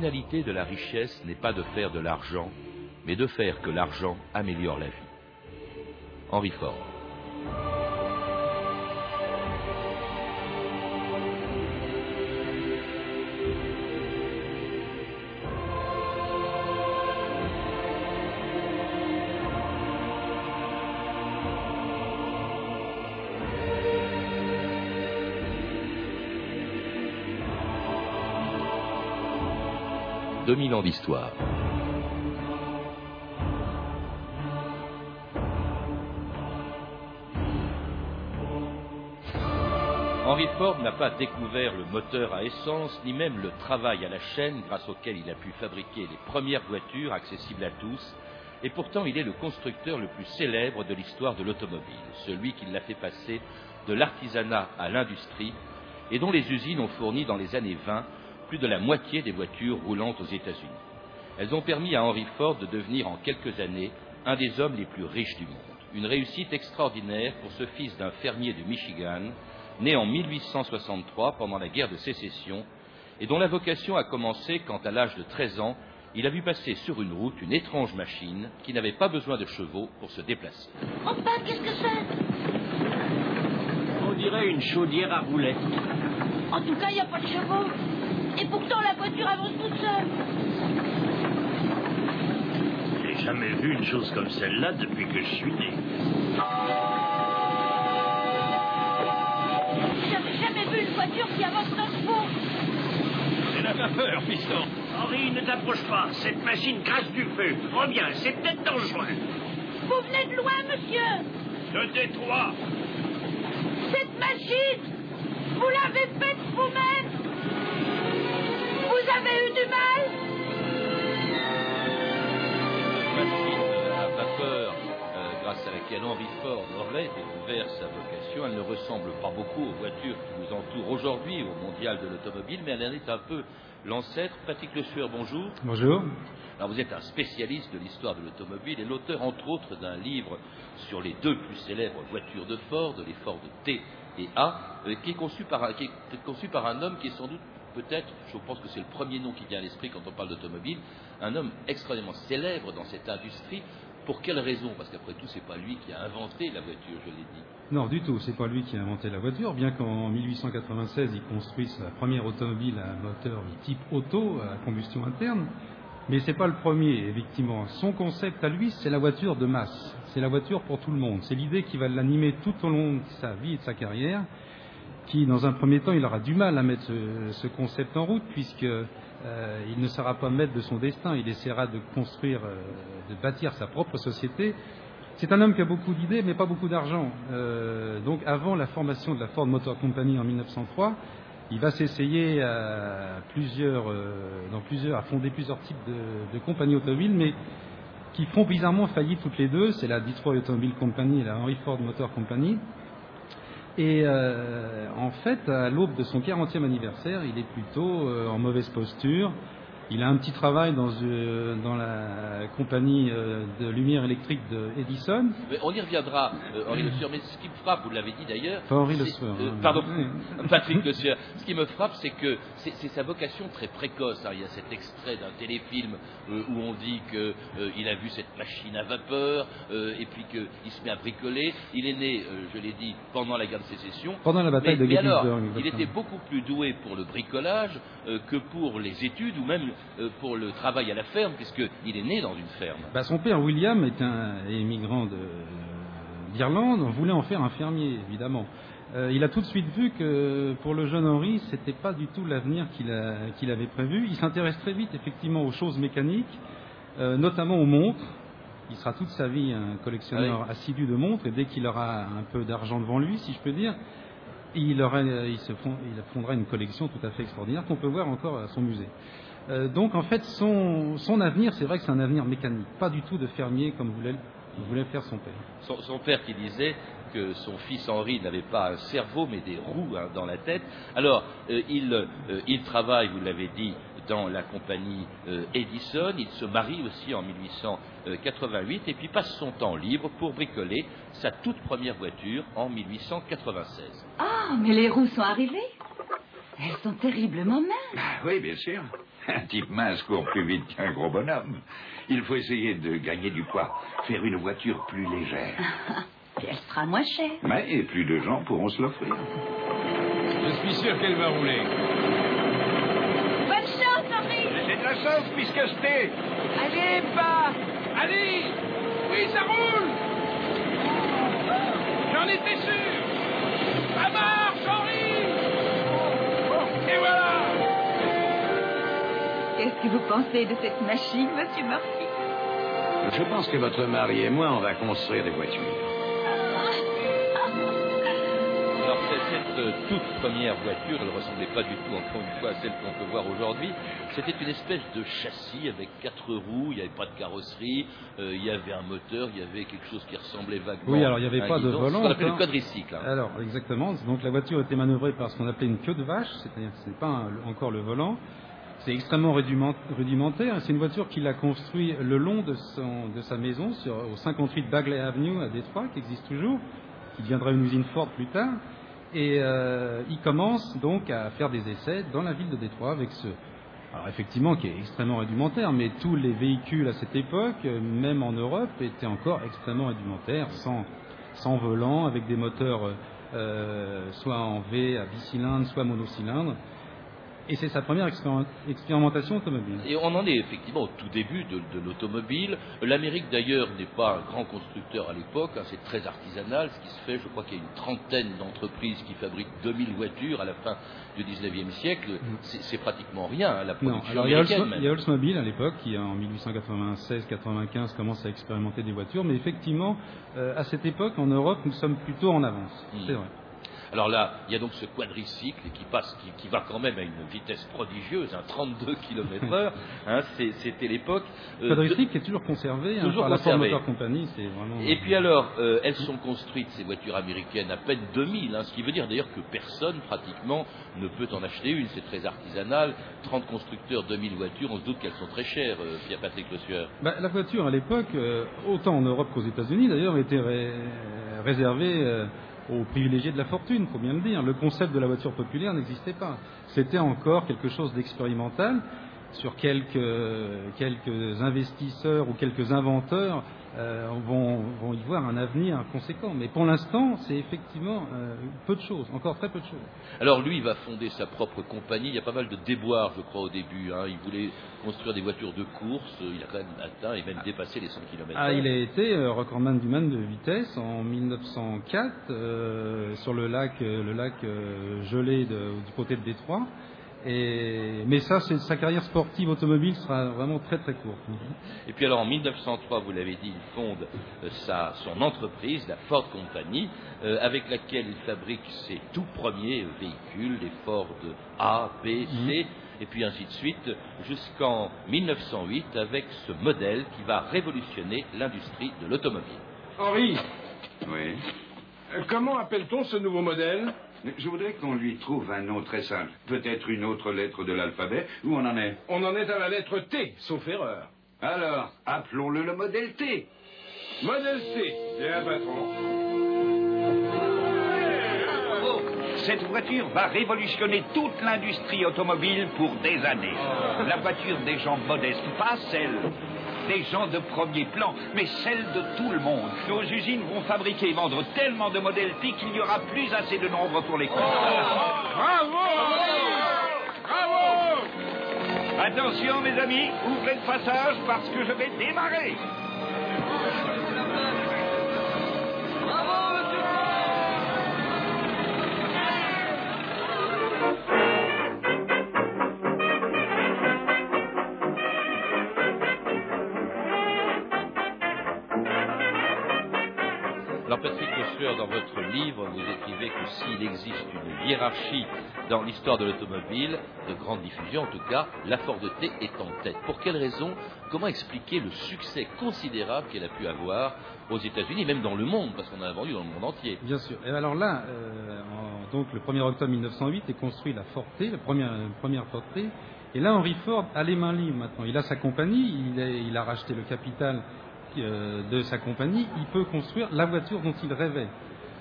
finalité de la richesse n'est pas de faire de l'argent, mais de faire que l'argent améliore la vie. Henry Ford. Ans d'histoire. Henry Ford n'a pas découvert le moteur à essence, ni même le travail à la chaîne grâce auquel il a pu fabriquer les premières voitures accessibles à tous, et pourtant il est le constructeur le plus célèbre de l'histoire de l'automobile, celui qui l'a fait passer de l'artisanat à l'industrie, et dont les usines ont fourni dans les années 20 plus de la moitié des voitures roulant aux États-Unis. Elles ont permis à Henry Ford de devenir en quelques années un des hommes les plus riches du monde. Une réussite extraordinaire pour ce fils d'un fermier de Michigan, né en 1863 pendant la guerre de sécession, et dont la vocation a commencé quand, à l'âge de 13 ans, il a vu passer sur une route une étrange machine qui n'avait pas besoin de chevaux pour se déplacer. Enfin, qu'est-ce que c'est On dirait une chaudière à roulettes. En tout cas, il n'y a pas de chevaux. Et pourtant, la voiture avance toute seule. J'ai jamais vu une chose comme celle-là depuis que je suis né. J'avais jamais vu une voiture qui avance sans chevaux. C'est la vapeur, piston. Henri, ne t'approche pas. Cette machine crache du feu. Reviens, c'est peut-être dangereux. Vous venez de loin, monsieur. De Détroit. Cette machine, vous l'avez faite vous-même avez eu du mal Machine à vapeur euh, grâce à laquelle Henry Ford aurait découvert sa vocation, elle ne ressemble pas beaucoup aux voitures qui nous entourent aujourd'hui au mondial de l'automobile, mais elle en est un peu l'ancêtre. Patrick Le Sueur, bonjour. Bonjour. Alors vous êtes un spécialiste de l'histoire de l'automobile et l'auteur entre autres d'un livre sur les deux plus célèbres voitures de Ford, les Ford T et A, euh, qui, est conçu par qui est conçu par un homme qui est sans doute peut-être, je pense que c'est le premier nom qui vient à l'esprit quand on parle d'automobile, un homme extrêmement célèbre dans cette industrie. Pour quelle raison? Parce qu'après tout, c'est pas lui qui a inventé la voiture, je l'ai dit. Non, du tout, c'est pas lui qui a inventé la voiture, bien qu'en 1896, il construise sa première automobile à moteur type auto, à combustion interne. Mais c'est pas le premier, effectivement. Son concept à lui, c'est la voiture de masse. C'est la voiture pour tout le monde. C'est l'idée qui va l'animer tout au long de sa vie et de sa carrière qui, dans un premier temps, il aura du mal à mettre ce, concept en route, puisqu'il euh, ne sera pas maître de son destin. Il essaiera de construire, euh, de bâtir sa propre société. C'est un homme qui a beaucoup d'idées, mais pas beaucoup d'argent. Euh, donc, avant la formation de la Ford Motor Company en 1903, il va s'essayer à plusieurs, dans plusieurs, à fonder plusieurs types de, de compagnies automobiles, mais qui font bizarrement faillite toutes les deux. C'est la Detroit Automobile Company et la Henry Ford Motor Company. Et euh, en fait, à l'aube de son 40e anniversaire, il est plutôt euh, en mauvaise posture. Il a un petit travail dans, euh, dans la compagnie euh, de lumière électrique de Edison. Mais on y reviendra, euh, Henri Le Sueur. Mais ce qui me frappe, vous l'avez dit d'ailleurs. Enfin, Henri Le Sueur. Euh, pardon, Patrick Le Sueur. Ce qui me frappe, c'est que c'est sa vocation très précoce. Hein. Il y a cet extrait d'un téléfilm où on dit qu'il a vu cette machine à vapeur et puis qu'il se met à bricoler. Il est né, je l'ai dit, pendant la guerre de sécession. Pendant la bataille mais, de Gettysburg. il était beaucoup plus doué pour le bricolage que pour les études ou même pour le travail à la ferme, puisqu'il est né dans une ferme. Bah, son père, William, est un émigrant d'Irlande, on voulait en faire un fermier, évidemment. Euh, il a tout de suite vu que pour le jeune Henri, ce n'était pas du tout l'avenir qu'il avait prévu. Il s'intéresse très vite, effectivement, aux choses mécaniques, euh, notamment aux montres. Il sera toute sa vie un collectionneur ah assidu de montres, et dès qu'il aura un peu d'argent devant lui, si je peux dire, il, aura, il, se il fondera une collection tout à fait extraordinaire qu'on peut voir encore à son musée. Euh, donc en fait, son, son avenir, c'est vrai que c'est un avenir mécanique, pas du tout de fermier comme voulait, voulait faire son père. Son, son, père qui disait que son fils Henri n'avait pas un cerveau mais des roues hein, dans la tête. Alors, euh, il, euh, il, travaille, vous l'avez dit, dans la compagnie euh, Edison. Il se marie aussi en 1888 et puis passe son temps libre pour bricoler sa toute première voiture en 1896. Ah, mais les roues sont arrivées? Elles sont terriblement minces. Ah, oui, bien sûr. Un type mince court plus vite qu'un gros bonhomme. Il faut essayer de gagner du poids, faire une voiture plus légère. Et elle sera moins chère. Mais et plus de gens pourront se l'offrir. Je suis sûr qu'elle va rouler. Bonne chance, Henri J'ai de la chance puisque je t'ai. Allez, pas Allez Oui, ça roule J'en étais sûr Ça marche, Qu'est-ce que vous pensez de cette machine, Monsieur Murphy? Je pense que votre mari et moi, on va construire des voitures. Alors cette euh, toute première voiture, elle ne ressemblait pas du tout, encore une fois, à celle qu'on peut voir aujourd'hui. C'était une espèce de châssis avec quatre roues, il n'y avait pas de carrosserie, euh, il y avait un moteur, il y avait quelque chose qui ressemblait vaguement Oui, alors il n'y avait à un pas de volant. Ce qu'on appelle le quadricycle. hein. Alors, exactement. Donc la voiture était manœuvrée par ce qu'on appelait une queue de vache, c'est-à-dire que ce n'est pas un- encore le volant. C'est extrêmement rudiment- rudimentaire. C'est une voiture qu'il a construite le long de, son- de sa maison, sur, au 58 Bagley Avenue à Détroit, qui existe toujours, qui deviendra une usine Ford plus tard. Et euh, il commence donc à faire des essais dans la ville de Détroit avec ce, alors effectivement, qui est extrêmement rudimentaire, mais tous les véhicules à cette époque, même en Europe, étaient encore extrêmement rudimentaires, sans, sans volant, avec des moteurs euh, soit en V à bicylindre, soit monocylindre. Et c'est sa première expérim- expérimentation automobile. Et on en est effectivement au tout début de, de l'automobile. L'Amérique d'ailleurs n'est pas un grand constructeur à l'époque, hein, c'est très artisanal ce qui se fait. Je crois qu'il y a une trentaine d'entreprises qui fabriquent 2000 voitures à la fin du 19e siècle. C'est c'est pratiquement rien, hein, la Non, production alors il y a américaine. Il y a Oldsmobile à l'époque qui en 1896-95 commence à expérimenter des voitures, mais effectivement, euh, à cette époque en Europe, nous sommes plutôt en avance. Mm. C'est vrai. Alors là, il y a donc ce quadricycle qui passe, qui, qui va quand même à une vitesse prodigieuse, un 32 km heure. Hein, C'était l'époque. euh, Le quadricycle est toujours conservé hein, Toujours par la Ford conservé. Motor Company, c'est vraiment. Et puis alors, euh, elles sont construites, ces voitures américaines, à peine 2000, hein, ce qui veut dire d'ailleurs que personne pratiquement ne peut en acheter une, c'est très artisanal. 30 constructeurs, 2000 voitures, on se doute qu'elles sont très chères, euh, Pierre Patrick Le Sueur. Bah, la voiture à l'époque, euh, autant en Europe qu'aux États-Unis d'ailleurs, était ré- réservée aux privilégiés de la fortune, faut bien le dire. Le concept de la voiture populaire n'existait pas. C'était encore quelque chose d'expérimental sur quelques, quelques investisseurs ou quelques inventeurs euh, vont, vont y voir un avenir conséquent. Mais pour l'instant, c'est effectivement euh, peu de choses, encore très peu de choses. Alors lui, il va fonder sa propre compagnie. Il y a pas mal de déboires, je crois, au début. hein. Il voulait construire des voitures de course. Il a quand même atteint et même dépassé les 100 km. Ah, il a été euh, recordman du man de vitesse en 1904 euh, sur le lac, euh, le lac euh, gelé de- du côté de Détroit. Et, mais ça, c'est- sa carrière sportive automobile sera vraiment très très courte. Et puis alors en 1903, vous l'avez dit, il fonde euh, sa, son entreprise, la Ford Company, euh, avec laquelle il fabrique ses tout premiers véhicules, les Ford A, B, C, et puis ainsi de suite, jusqu'en 1908 avec ce modèle qui va révolutionner l'industrie de l'automobile. Henri, Oui. euh, comment appelle-t-on ce nouveau modèle? Je voudrais qu'on lui trouve un nom très simple. Peut-être une autre lettre de l'alphabet. Où on en est On en est à la lettre T, sauf erreur. Alors, appelons-le le modèle T. Modèle T, bien patron. Cette voiture va révolutionner toute l'industrie automobile pour des années. La voiture des gens modestes, pas celle des gens de premier plan, mais celle de tout le monde. Nos usines vont fabriquer et vendre tellement de modèles T qu'il n'y aura plus assez de nombre pour les construire. Bravo Bravo Attention mes amis, ouvrez le passage parce que je vais démarrer. Dans votre livre, vous écrivez que s'il existe une hiérarchie dans l'histoire de l'automobile, de grande diffusion en tout cas, la Ford T est en tête. Pour quelle raison? Comment expliquer le succès considérable qu'elle a pu avoir aux États-Unis, même dans le monde, parce qu'on en a vendu dans le monde entier? Bien sûr. Et alors là, euh, donc le 1er octobre 1908 est construit la Ford T, la première, la Ford T. Et là, Henry Ford a les mains libres maintenant. Il a sa compagnie, il a, racheté le capital de sa compagnie. Il peut construire la voiture dont il rêvait.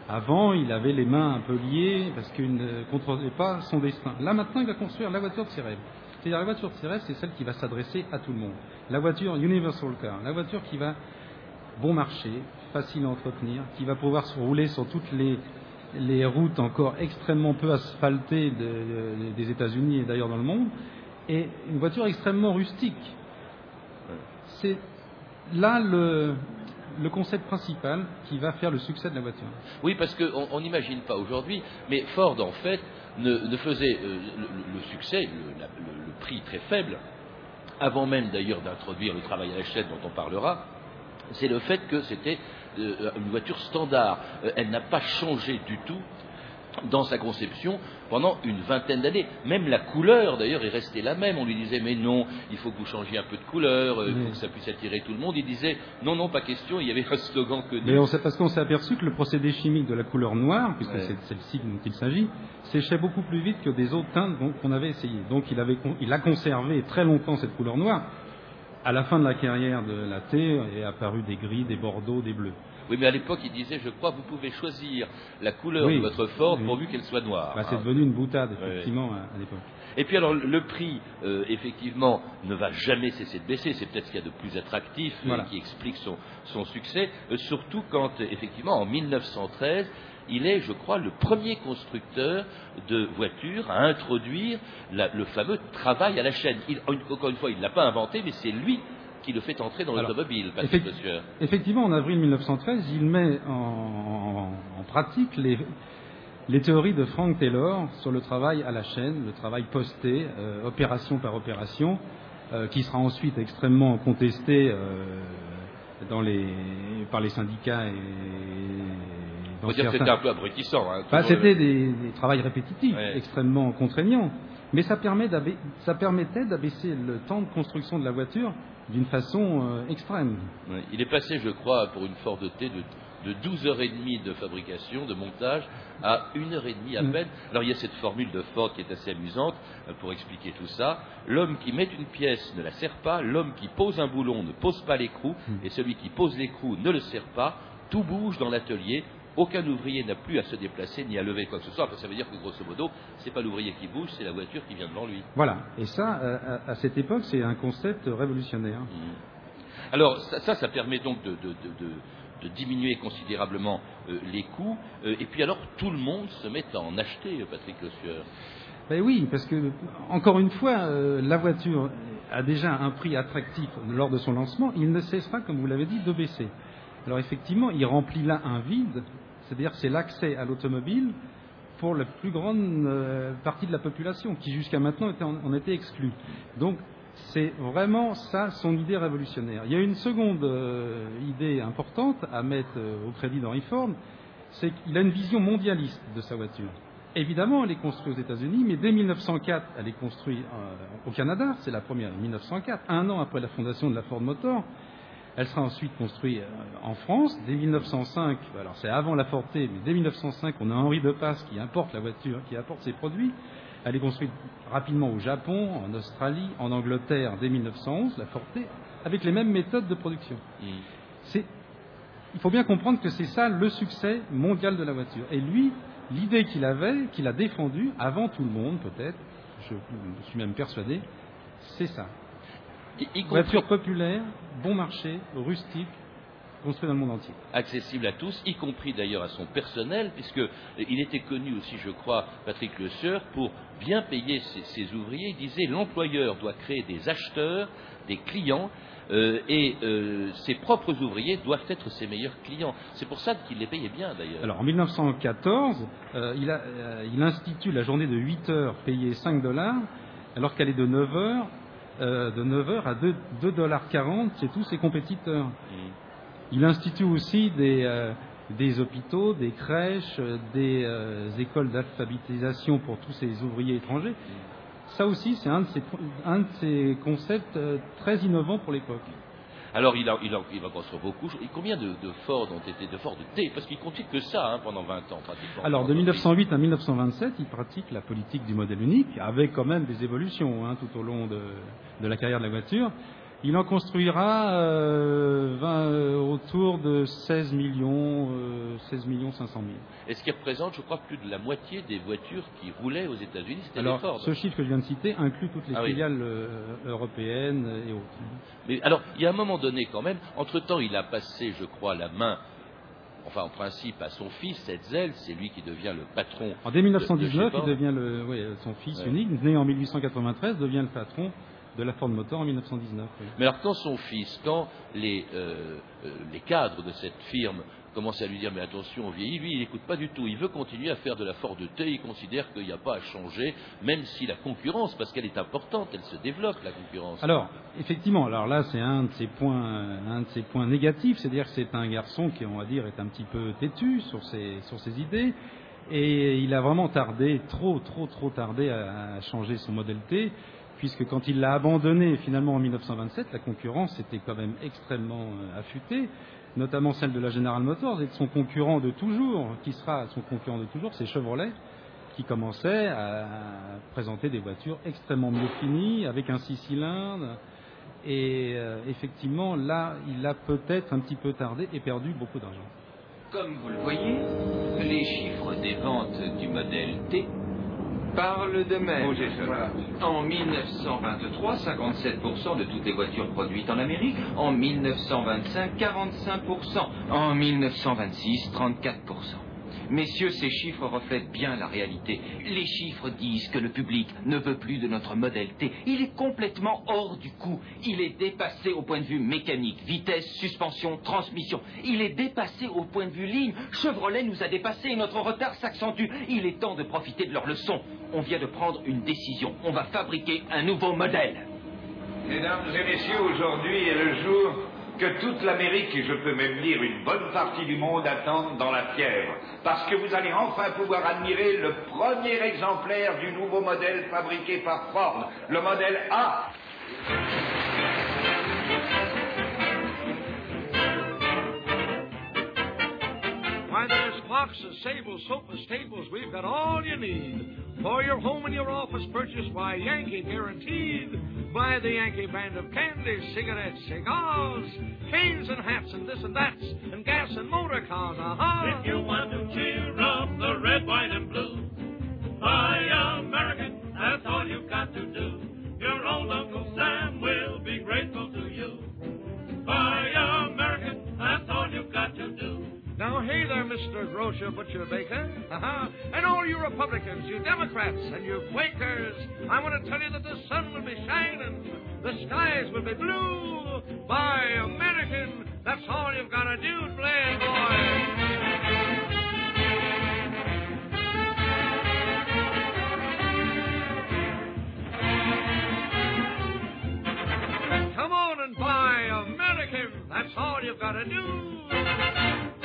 Avant, il avait les mains un peu liées parce qu'il ne contrôlait pas son destin. Là, maintenant, il va construire la voiture de ses rêves. C'est-à-dire la voiture terrestre, c'est celle qui va s'adresser à tout le monde. La voiture Universal Car, la voiture qui va bon marché, facile à entretenir, qui va pouvoir se rouler sur toutes les, les routes encore extrêmement peu asphaltées de- de- des États-Unis et d'ailleurs dans le monde, et une voiture extrêmement rustique. C'est là le, concept principal qui va faire le succès de la voiture. Oui, parce qu'on on n'imagine pas aujourd'hui, mais Ford, en fait, ne, faisait euh, le, succès, le, prix très faible, avant même d'ailleurs d'introduire le travail à la dont on parlera, c'est le fait que c'était euh, une voiture standard. Euh, elle n'a pas changé du tout dans sa conception pendant une vingtaine d'années. Même la couleur, d'ailleurs, est restée la même. On lui disait, mais non, il faut que vous changiez un peu de couleur, euh, il faut que ça puisse attirer tout le monde. Il disait, non, non, pas question. Il y avait un slogan que Mais on sait parce qu'on s'est aperçu que le procédé chimique de la couleur noire, puisque Ouais. c'est c'est le signe dont il s'agit, séchait beaucoup plus vite que des autres teintes qu'on avait essayé. Donc il, avait, il a conservé très longtemps cette couleur noire. À la fin de la carrière de la T est apparu des gris, des bordeaux, des bleus. Oui, mais à l'époque, il disait, je crois, vous pouvez choisir la couleur Oui. de votre Ford Oui. pourvu qu'elle soit noire. Bah, c'est hein. devenu une boutade, effectivement, à, à l'époque. Et puis alors, le prix, euh, effectivement, ne va jamais cesser de baisser. C'est peut-être ce qu'il y a de plus attractif euh, Voilà. qui explique son, son succès. Euh, surtout quand, euh, effectivement, en 1913, il est, je crois, le premier constructeur de voitures à introduire la- le fameux travail à la chaîne. Il- encore une fois, il ne l'a pas inventé, mais c'est lui qui le fait entrer dans l'automobile, Patrick effect-. Effectivement, en avril 1913, il met en, pratique les, les théories de Frank Taylor sur le travail à la chaîne, le travail posté, euh, opération par opération, euh, qui sera ensuite extrêmement contesté euh, dans les, par les syndicats et On dire que c'était un peu abrutissant. hein, Bah, c'était des, des travails répétitifs, Ouais. extrêmement contraignants. Mais ça, permet d'abais- ça permettait d'abaisser le temps de construction de la voiture d'une façon euh, extrême. Il est passé, je crois, pour une Ford T de, de 12h30 de fabrication, de montage, à 1h30 à Mm. peine. Alors il y a cette formule de Ford qui est assez amusante euh, pour expliquer tout ça. L'homme qui met une pièce ne la serre pas, l'homme qui pose un boulon ne pose pas l'écrou, Mm. et celui qui pose l'écrou ne le serre pas. Tout bouge dans l'atelier. Aucun ouvrier n'a plus à se déplacer ni à lever quoi que ce soit. Ça veut dire que grosso modo, c'est pas l'ouvrier qui bouge, c'est la voiture qui vient devant lui. Voilà. Et ça, euh, à, à cette époque, c'est un concept révolutionnaire. Mm. Alors ça, ça, ça permet donc de, de- de- de- de diminuer considérablement euh, les coûts. Euh, et puis alors tout le monde se met à en acheter, Patrick Le Sueur. Ben oui, parce que, encore une fois, euh, la voiture a déjà un prix attractif lors de son lancement. Il ne cessera, comme vous l'avez dit, de baisser. Alors effectivement, il remplit là un vide, c'est-à-dire c'est l'accès à l'automobile pour la plus grande euh, partie de la population, qui jusqu'à maintenant était en, était exclue. Donc c'est vraiment ça son idée révolutionnaire. Il y a une seconde euh, idée importante à mettre euh, au crédit d'Henry Ford, c'est qu'il a une vision mondialiste de sa voiture. Évidemment, elle est construite aux États-Unis, mais dès 1904, elle est construite au Canada. C'est la première, 1904, un an après la fondation de la Ford Motor. Elle sera ensuite construite euh, en France. Dès 1905, alors c'est avant la Ford T, mais dès 1905, on a Henri Depasse qui importe la voiture, qui apporte ses produits. Elle est construite rapidement au Japon, en Australie, en Angleterre dès 1911, la Ford T, avec les mêmes méthodes de production. Mm. Il faut bien comprendre que c'est ça le succès mondial de la voiture. Et lui, l'idée qu'il avait, qu'il a défendue, avant tout le monde peut-être, je, je suis même persuadé, c'est ça. Y, compris Voiture populaire, bon marché, rustique, construite dans le monde entier. accessible à tous, y compris d'ailleurs à son personnel, puisque euh, était connu aussi, je crois, Patrick Le Sueur, pour bien payer ses, ses ouvriers. Il disait l'employeur doit créer des acheteurs, des clients, euh, et euh, ses propres ouvriers doivent être ses meilleurs clients. C'est pour ça qu'il les payait bien d'ailleurs. Alors en 1914, euh, il, a- il institue la journée de 8 heures payée 5 dollars, alors qu'elle est de 9 heures, euh, de 9 heures à 2 2 dollars 40 chez tous ses compétiteurs. Mm. Il institue aussi des, euh, des hôpitaux, des crèches, euh, des euh, écoles d'alphabétisation pour tous ces ouvriers étrangers. Ça aussi, c'est un, un de ces concepts très innovants pour l'époque. Alors il, a, il, a- il va construire beaucoup. Et combien de, de Ford ont été de Ford T Parce qu'il continue que ça hein, pendant 20 ans pratiquement. Alors, de 1908 à 1927, il pratique la politique du modèle unique, avec quand même des évolutions hein, tout au long de la carrière de la voiture. Il en construira euh, 20, euh, autour de 16 millions, euh, 16 millions 500 000. Et ce qui représente, je crois, plus de la moitié des voitures qui roulaient aux États-Unis, c'était les Ford. ce chiffre que je viens de citer inclut toutes les Ah filiales euh, européennes et autres. Mais alors, il y a un moment donné quand même, entre-temps, il a passé, je crois, la main, enfin en principe, à son fils, Hetzel, c'est lui qui devient le patron. En dès 1919, de chez Ford. il devient le, oui, son fils Ouais. unique, né en 1893, devient le patron de la Ford Motor en 1919. oui. Mais alors quand son fils, quand les, euh, euh, les cadres de cette firme commencent à lui dire mais attention on vieillit, lui il n'écoute pas du tout, il veut continuer à faire de la Ford T, il considère qu'il n'y a pas à changer, même si la concurrence, parce qu'elle est importante, elle se développe la concurrence. Alors, effectivement, alors là, c'est un de ses points, un de ses points négatifs, c'est-à-dire que c'est un garçon qui, on va dire, est un petit peu têtu sur ses, sur ses idées, et il a vraiment tardé, trop, trop, trop tardé à, à changer son modèle T, puisque quand il l'a abandonné finalement en 1927, la concurrence était quand même extrêmement euh, affûtée, notamment celle de la General Motors et de son concurrent de toujours, qui sera son concurrent de toujours, c'est Chevrolet, qui commençait à présenter des voitures extrêmement mieux finies, avec un six cylindres. Et euh, effectivement, là, il a peut-être un petit peu tardé et perdu beaucoup d'argent. Comme vous le voyez, les chiffres des ventes du modèle T parlent d'eux-mêmes. En 1923, 57% de toutes les voitures produites en Amérique. En 1925, 45%. En 1926, 34%. Messieurs, ces chiffres reflètent bien la réalité. Les chiffres disent que le public ne veut plus de notre modèle T. Il est complètement hors du coup. Il est dépassé au point de vue mécanique, vitesse, suspension, transmission. Il est dépassé au point de vue ligne. Chevrolet nous a dépassés et notre retard s'accentue. Il est temps de profiter de leur leçon. On vient de prendre une décision. On va fabriquer un nouveau modèle. Mesdames et messieurs, aujourd'hui est le jour que toute l'Amérique, et je peux même dire une bonne partie du monde, attendent dans la fièvre. Parce que vous allez enfin pouvoir admirer le premier exemplaire du nouveau modèle fabriqué par Ford, le modèle A. Why, there's Fox's Sable Sofa Stables. We've got all you need. For your home and your office purchase, why, Yankee guaranteed. Buy the Yankee brand of candy, cigarettes, cigars, canes and hats and this and that, and gas and motor cars. Aha! If you want to cheer up the red, white, and blue, buy American, that's all you've got to do. Your old Uncle hey there, Mr. Grocer, Butcher, Baker. Uh-huh. And all you Republicans, you Democrats, and you Quakers, I want to tell you that the sun will be shining, the skies will be blue. Buy American, that's all you've got to do, Playboy. Come on and buy American, that's all you've got to do.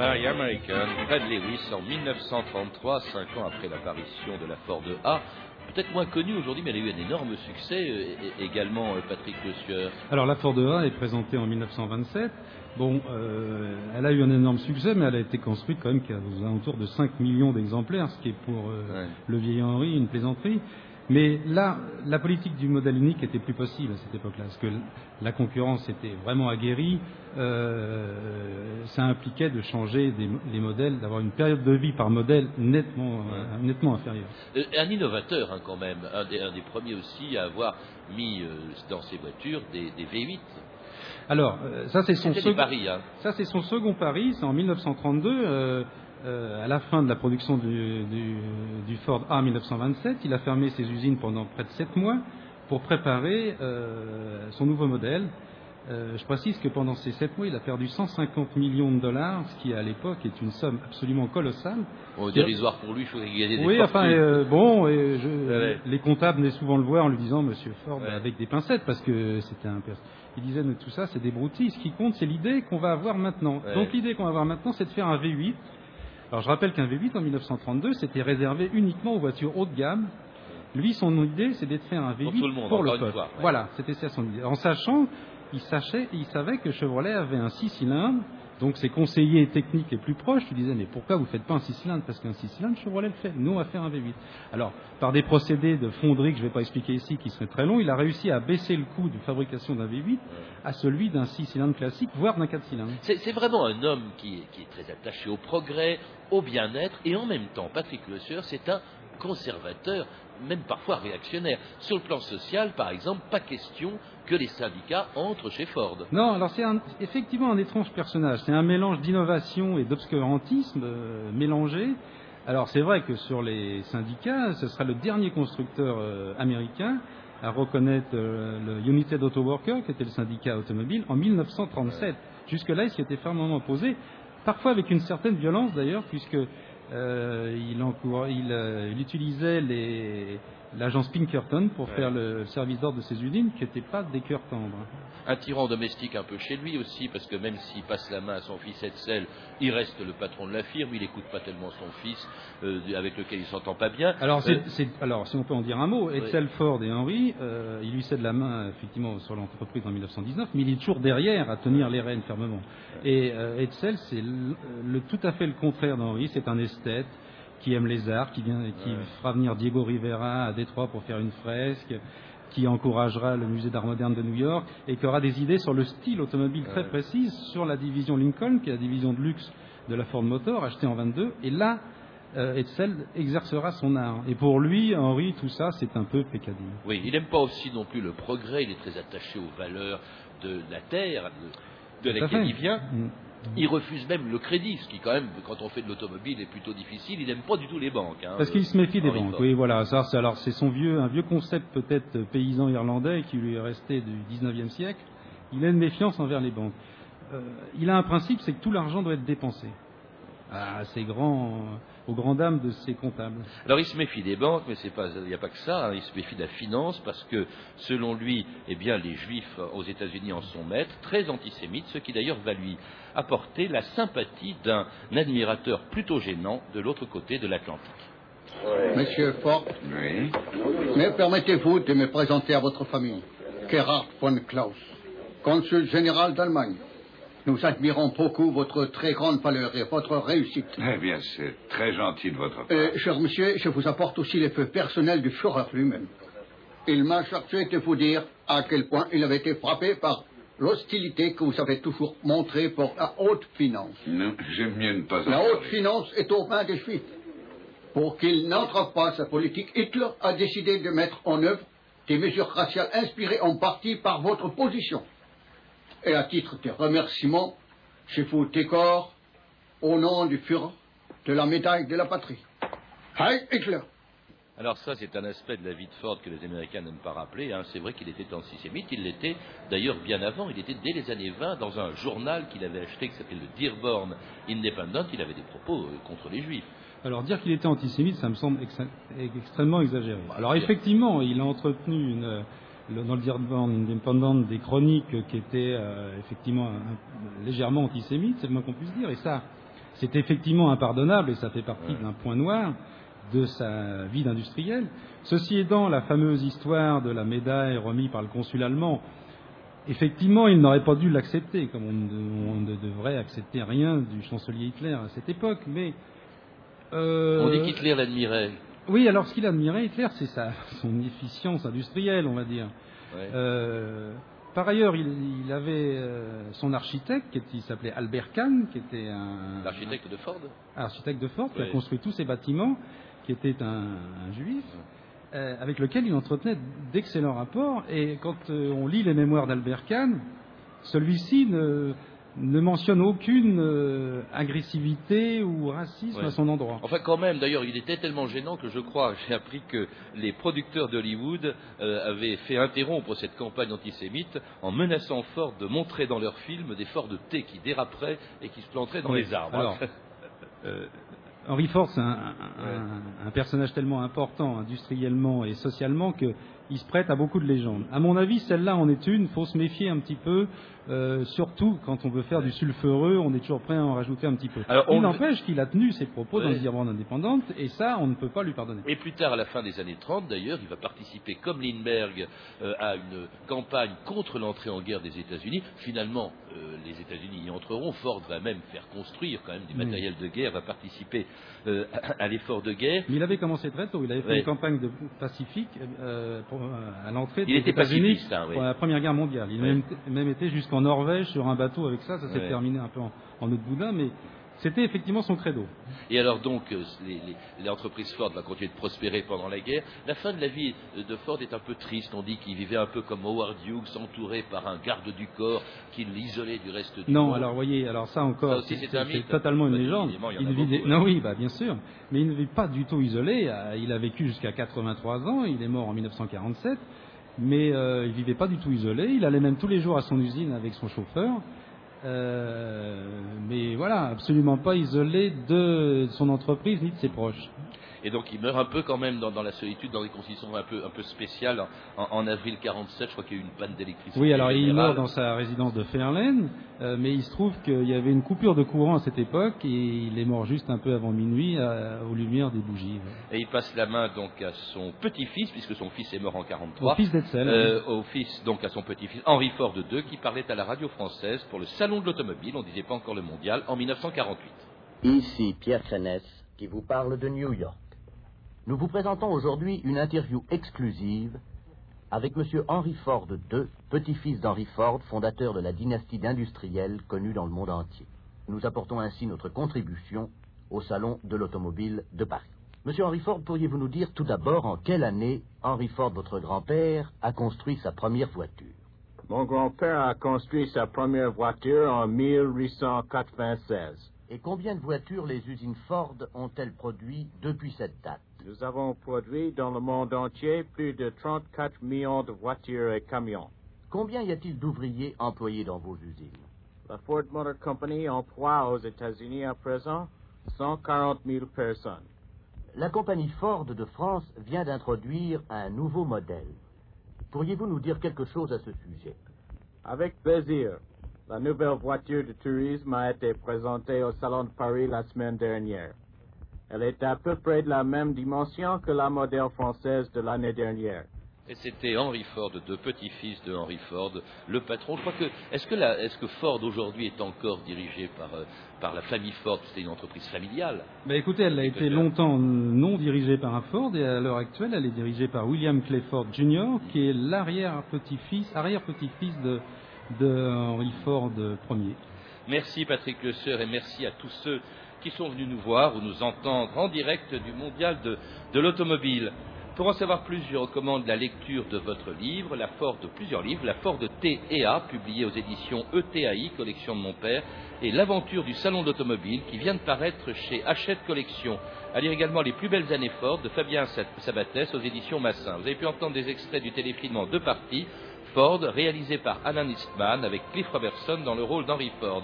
Buy American, Fred Lewis en 1933, cinq ans après l'apparition de la Ford A. Peut-être moins connue aujourd'hui, mais elle a eu un énorme succès euh, également, euh, Patrick Le Sueur. Alors la Ford A est présentée en 1927. Bon, euh, elle a eu un énorme succès, mais elle a été construite quand même qu'à aux alentours de 5 millions d'exemplaires, ce qui est pour euh, Ouais. le vieil Henri une plaisanterie. Mais là, la politique du modèle unique était plus possible à cette époque-là, parce que la concurrence était vraiment aguerrie. Euh, ça impliquait de changer des, les modèles, d'avoir une période de vie par modèle nettement, nettement inférieure. Euh, un innovateur hein, quand même, un des, un des premiers aussi à avoir mis euh, dans ses voitures des, des V8. Alors, euh, ça c'est son C'était des second. paris. Hein. Ça, c'est son second pari, c'est en 1932, euh, à la fin de la production du, du- du Ford A 1927. Il a fermé ses usines pendant près de 7 mois pour préparer euh, son nouveau modèle. Euh, je précise que pendant ces 7 mois, il a perdu 150 millions de dollars, ce qui à l'époque est une somme absolument colossale. Bon, dérisoire pour lui, il faut qu'il gagne des Oui, enfin, bon, et je- Ouais. les comptables venaient souvent le voir en lui disant Monsieur Ford Ouais. avec des pincettes, parce que c'était un. Il disait mais tout ça, c'est des broutilles. Ce qui compte, c'est l'idée qu'on va avoir maintenant. Ouais. Donc l'idée qu'on va avoir maintenant, c'est de faire un V8. Alors je rappelle qu'un V8 en 1932, c'était réservé uniquement aux voitures haut de gamme. Lui, son idée, c'est de faire un V8 Pour tout le monde, pour le peuple. fois, ouais. Voilà, c'était ça son idée. En sachant, il, sachait, il savait que Chevrolet avait un 6 cylindres Donc ses conseillers techniques les plus proches lui disaient mais pourquoi vous ne faites pas un 6 cylindres Parce qu'un 6 cylindres, Chevrolet le fait. Nous, on va faire un V8. Alors, par des procédés de fonderie que je ne vais pas expliquer ici, qui seraient très longs, il a réussi à baisser le coût de fabrication d'un V8 à celui d'un 6 cylindres classique, voire d'un 4 cylindres. C'est vraiment un homme qui est, qui est, très attaché au progrès, au bien-être, et en même temps, Patrick Le c'est un conservateur, même parfois réactionnaire. Sur le plan social, par exemple, pas question que les syndicats entrent chez Ford. Non, alors c'est effectivement un étrange personnage. C'est un mélange d'innovation et d'obscurantisme euh, mélangé. Alors c'est vrai que sur les syndicats, ce sera le dernier constructeur euh, américain à reconnaître euh, le United Auto Worker, qui était le syndicat automobile, en 1937. Jusque-là, il s'y était fermement opposé, parfois avec une certaine violence d'ailleurs, puisque il, il, euh, il, utilisait l'agence Pinkerton pour ouais. faire le service d'ordre de ses usines, qui n'étaient pas des cœurs tendres. Un tyran domestique un peu chez lui aussi, parce que même s'il passe la main à son fils Edsel, il reste le patron de la firme, il n'écoute pas tellement son fils, euh, avec lequel il s'entend pas bien. Alors, est, alors, si on peut en dire un mot, Edsel, ouais. Ford et Henry, euh, il lui cède la main effectivement sur l'entreprise en 1919, mais il est toujours derrière à tenir les rênes fermement. Et euh, Edsel, c'est le, le, tout à fait le contraire d'Henry, c'est un esthète qui aime les arts, qui, vient, qui ouais. fera venir Diego Rivera à Détroit pour faire une fresque, qui encouragera le musée d'art moderne de New York et qui aura des idées sur le style automobile très précises sur la division Lincoln, qui est la division de luxe de la Ford Motor, achetée en 22. Et là, euh, Edsel exercera son art. Et pour lui, Henri, tout ça, c'est un peu pécadille. Oui, il n'aime pas aussi non plus le progrès, il est très attaché aux valeurs de la terre, de, de laquelle il vient. Mmh. Il refuse même le crédit, ce qui quand même, quand on fait de l'automobile, est plutôt difficile. Il n'aime pas du tout les banques. Hein, Parce qu'il se méfie des banques. Oui, voilà. Ça, c'est, alors c'est son vieux, un vieux concept peut-être paysan irlandais qui lui est resté du 19e siècle. Il a une méfiance envers les banques. Euh, il a un principe, c'est que tout l'argent doit être dépensé. Ah, c'est grand, aux grandes dames de ses comptables. Alors il se méfie des banques, mais il n'y a pas que ça. Hein, il se méfie de la finance parce que, selon lui, eh bien, les Juifs aux États-Unis en sont maîtres, très antisémites, ce qui d'ailleurs va lui apporter la sympathie d'un admirateur plutôt gênant de l'autre côté de l'Atlantique. Monsieur Ford, oui. me permettez-vous de me présenter à votre famille Gerhard von Klaus, consul général d'Allemagne. Nous admirons beaucoup votre très grande valeur et votre réussite. Eh bien, c'est très gentil de votre part. Euh, cher monsieur, je vous apporte aussi les feux personnels du Führer lui-même. Il m'a chargé de vous dire à quel point il avait été frappé par l'hostilité que vous avez toujours montrée pour la haute finance. Non, j'aime mieux ne pas en La haute finance est aux mains des Juifs. Pour qu'il n'entre pas sa politique, Hitler a décidé de mettre en œuvre des mesures raciales inspirées en partie par votre position. Et à titre de remerciement, je vous décore, au nom du Führer, de la médaille de la patrie. Heil Hitler! Alors ça, c'est un aspect de la vie de Ford que les Américains n'aiment pas rappeler. Hein. C'est vrai qu'il était antisémite. Il l'était d'ailleurs bien avant. Il était dès les années 20 dans un journal qu'il avait acheté qui s'appelait le Dearborn Independent. Il avait des propos euh, contre les Juifs. Alors dire qu'il était antisémite, ça me semble ex extrêmement exagéré. Alors effectivement, il a entretenu une, dans le Dearborn Independent des chroniques qui étaient euh, effectivement un, légèrement antisémites, c'est le moins qu'on puisse dire. Et ça, c'est effectivement impardonnable et ça fait partie ouais. d'un point noir de sa vie d'industriel. Ceci étant, la fameuse histoire de la médaille remise par le consul allemand, effectivement, il n'aurait pas dû l'accepter, comme on ne, on ne, devrait accepter rien du chancelier Hitler à cette époque. Mais euh, on dit qu'Hitler l'admirait. Oui, alors ce qu'il admirait, Hitler, c'est sa, son efficience industrielle, on va dire. Euh, par ailleurs, il, il avait euh, son architecte, qui, s'appelait Albert Kahn, qui était un. L'architecte de Ford Architecte de Ford, qui a construit tous ces bâtiments, qui était un, un juif, euh, avec lequel il entretenait d'excellents rapports. Et quand on lit les mémoires d'Albert Kahn, celui-ci ne, ne mentionne aucune euh, agressivité ou racisme Ouais. à son endroit. Enfin, quand même, d'ailleurs, il était tellement gênant que je crois, j'ai appris que les producteurs d'Hollywood euh, avaient fait interrompre cette campagne antisémite en menaçant Ford de montrer dans leurs films des Ford de thé qui déraperaient et qui se planteraient dans Oui. les arbres. Alors, euh, Henry Ford, c'est un, un, un, personnage tellement important industriellement et socialement qu'il se prête à beaucoup de légendes. À mon avis, celle-là en est une. Il faut se méfier un petit peu, euh, surtout quand on veut faire du sulfureux, on est toujours prêt à en rajouter un petit peu. Alors, on... Il n'empêche qu'il a tenu ses propos ouais. dans les Irlande indépendante, et ça, on ne peut pas lui pardonner. Et plus tard, à la fin des années 30, d'ailleurs, il va participer, comme Lindbergh, euh, à une campagne contre l'entrée en guerre des États-Unis. Finalement, euh, les États-Unis y entreront. Ford va même faire construire quand même des matériels de guerre, va participer à, à l'effort de guerre. Mais il avait commencé très tôt. Il avait fait ouais. une campagne de Pacifique pour, à l'entrée des États-Unis hein, pour la Première Guerre mondiale. Il a même, même, été jusqu'en Norvège sur un bateau avec ça. Ça s'est terminé un peu en, en autre boudin, mais c'était effectivement son credo. Et alors donc, l'entreprise Ford va continuer de prospérer pendant la guerre. La fin de la vie de Ford est un peu triste. On dit qu'il vivait un peu comme Howard Hughes, entouré par un garde du corps qui l'isolait du reste du non, monde. Non, alors voyez, alors ça encore, c'est totalement une légende. Il il vit beaucoup, non, oui, bah, bien sûr, mais il ne vit pas du tout isolé. Il a vécu jusqu'à 83 ans. Il est mort en 1947. Mais euh, il vivait pas du tout isolé. Il allait même tous les jours à son usine avec son chauffeur. Euh, mais voilà, absolument pas isolé de son entreprise ni de ses proches. Et donc il meurt un peu quand même dans, dans la solitude, dans des conditions un peu, un peu spéciales. En, en avril 47, je crois qu'il y a eu une panne d'électricité. Oui, alors il meurt dans sa résidence de Ferlaine, euh, mais il se trouve qu'il y avait une coupure de courant à cette époque et il est mort juste un peu avant minuit à, aux lumières des bougies. Et il passe la main donc à son petit-fils, puisque son fils est mort en 43. Au fils d'Etzel. Euh, oui. Au fils, donc à son petit-fils Henri Ford II, qui parlait à la radio française pour le Salon de l'automobile, on ne disait pas encore le mondial, en 1948. Ici Pierre Crénès, qui vous parle de New York. Nous vous présentons aujourd'hui une interview exclusive avec M. Henry Ford II, petit-fils d'Henry Ford, fondateur de la dynastie d'industriels connue dans le monde entier. Nous apportons ainsi notre contribution au Salon de l'automobile de Paris. Monsieur Henry Ford, pourriez-vous nous dire tout d'abord en quelle année Henry Ford, votre grand-père, a construit sa première voiture? Mon grand-père a construit sa première voiture en 1896. Et combien de voitures les usines Ford ont-elles produit depuis cette date? Nous avons produit dans le monde entier plus de 34 millions de voitures et camions. Combien y a-t-il d'ouvriers employés dans vos usines? La Ford Motor Company emploie aux États-Unis à présent 140 000 personnes. La compagnie Ford de France vient d'introduire un nouveau modèle. Pourriez-vous nous dire quelque chose à ce sujet? Avec plaisir. La nouvelle voiture de tourisme a été présentée au Salon de Paris la semaine dernière. Elle est à peu près de la même dimension que la modèle française de l'année dernière. Et c'était Henry Ford, de petit-fils de Henry Ford, le patron. Je crois que est-ce que, la, est-ce que Ford aujourd'hui est encore dirigé par, euh, par la famille Ford? C'était une entreprise familiale. Bah écoutez, elle a été longtemps non dirigée par un Ford et à l'heure actuelle, elle est dirigée par William Clay Ford Jr., qui est l'arrière-petit-fils, arrière-petit-fils de, de Henry Ford Ier. Merci Patrick Le Sœur et merci à tous ceux qui sont venus nous voir ou nous entendre en direct du mondial de, l'automobile. Pour en savoir plus, je recommande la lecture de votre livre, la Ford de plusieurs livres, la Ford T et A, publié aux éditions ETAI, collection de mon père, et l'aventure du salon d'automobile qui vient de paraître chez Hachette Collection. À lire également les plus belles années Ford de Fabien Sabatès aux éditions Massin. Vous avez pu entendre des extraits du téléfilm en deux parties, Ford, réalisé par Alan Eastman avec Cliff Robertson dans le rôle d'Henry Ford.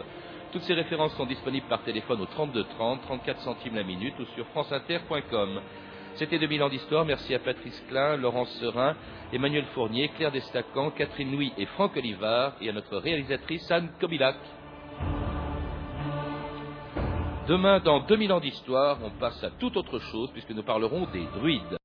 Toutes ces références sont disponibles par téléphone au 32 30, 34 centimes la minute ou sur franceinter.com. C'était 2000 ans d'histoire. Merci à Patrice Klein, Laurence Serin, Emmanuel Fournier, Claire Destacan, Catherine Louis et Franck Olivard et à notre réalisatrice Anne Kobilac. Demain, dans 2000 ans d'histoire, on passe à toute autre chose puisque nous parlerons des druides.